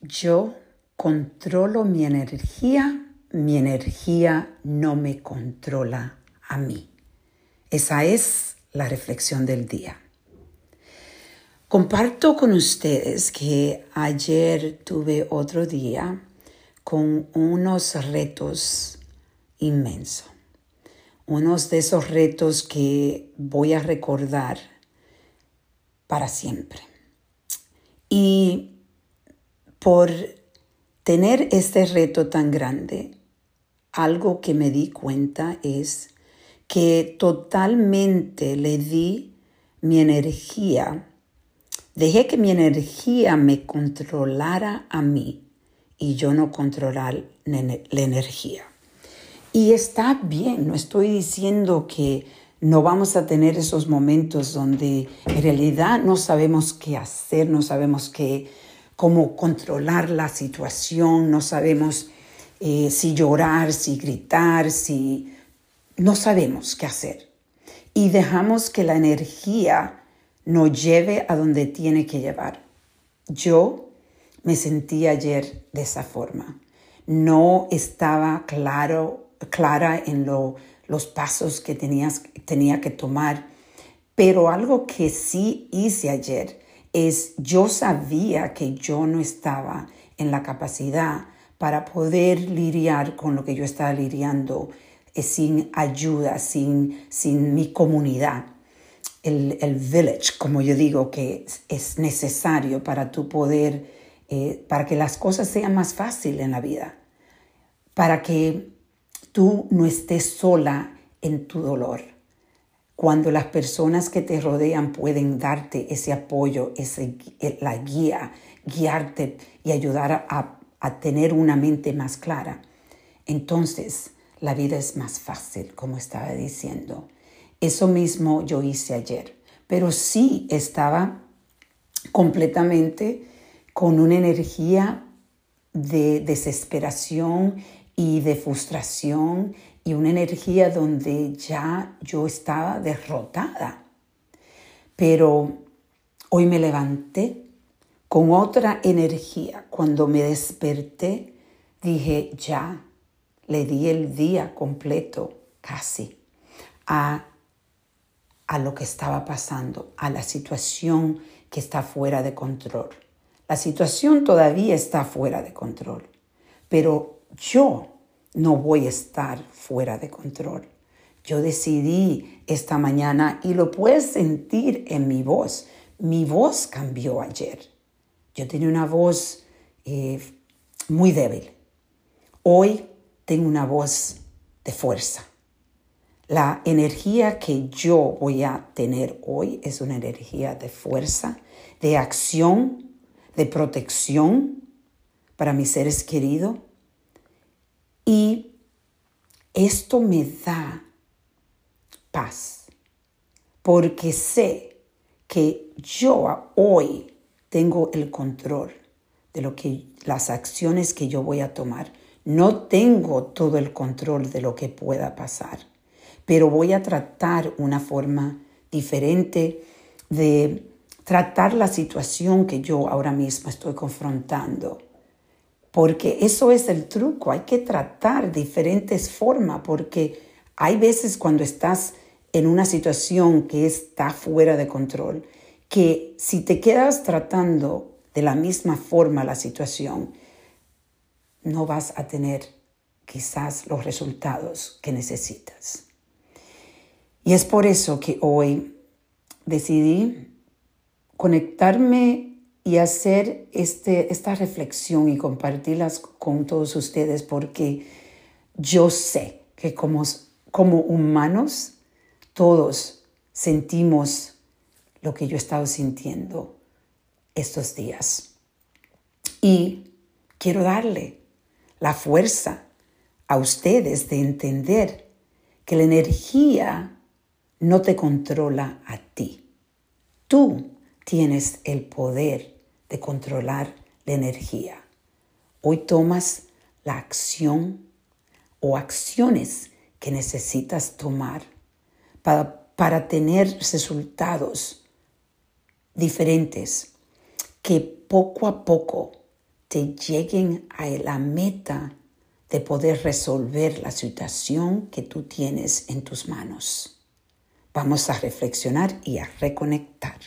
Yo controlo mi energía, mi energía no me controla a mí. Esa es la reflexión del día. Comparto con ustedes que ayer tuve otro día con unos retos inmensos. Unos de esos retos que voy a recordar para siempre. Y por tener este reto tan grande, algo que me di cuenta es que totalmente le di mi energía, dejé que mi energía me controlara a mí y yo no controlar la energía. Y está bien, no estoy diciendo que no vamos a tener esos momentos donde en realidad no sabemos qué hacer, no sabemos qué cómo controlar la situación, no sabemos eh, si llorar, si gritar, si no sabemos qué hacer. Y dejamos que la energía nos lleve a donde tiene que llevar. Yo me sentí ayer de esa forma. No estaba claro, clara en los pasos que tenías, tenía que tomar, pero algo que sí hice ayer es yo sabía que yo no estaba en la capacidad para poder lidiar con lo que yo estaba lidiando eh, sin ayuda, sin, sin mi comunidad. El, el, village, como yo digo, que es necesario para tu poder, eh, para que las cosas sean más fáciles en la vida, para que tú no estés sola en tu dolor cuando las personas que te rodean pueden darte ese apoyo, ese, la guía, guiarte y ayudar a, a tener una mente más clara, entonces la vida es más fácil, como estaba diciendo. Eso mismo yo hice ayer, pero sí estaba completamente con una energía de desesperación y de frustración y una energía donde ya yo estaba derrotada. Pero hoy me levanté con otra energía. Cuando me desperté, dije, ya, le di el día completo, casi, a, a lo que estaba pasando, a la situación que está fuera de control. La situación todavía está fuera de control, pero yo no voy a estar fuera de control. Yo decidí esta mañana y lo puedes sentir en mi voz. Mi voz cambió ayer. Yo tenía una voz eh, muy débil. Hoy tengo una voz de fuerza. La energía que yo voy a tener hoy es una energía de fuerza, de acción, de protección para mis seres queridos y esto me da paz, porque sé que yo hoy tengo el control de lo que las acciones que yo voy a tomar. No tengo todo el control de lo que pueda pasar, pero voy a tratar una forma diferente de tratar la situación que yo ahora mismo estoy confrontando porque eso es el truco, hay que tratar diferentes formas, porque hay veces cuando estás en una situación que está fuera de control, que si te quedas tratando de la misma forma la situación, no vas a tener quizás los resultados que necesitas. Y es por eso que hoy decidí conectarme y hacer este, esta reflexión y compartirlas con todos ustedes porque yo sé que como, como humanos todos sentimos lo que yo he estado sintiendo estos días. Y quiero darle la fuerza a ustedes de entender que la energía no te controla a ti. Tú tienes el poder de controlar la energía. Hoy tomas la acción o acciones que necesitas tomar para, para tener resultados diferentes que poco a poco te lleguen a la meta de poder resolver la situación que tú tienes en tus manos. Vamos a reflexionar y a reconectar.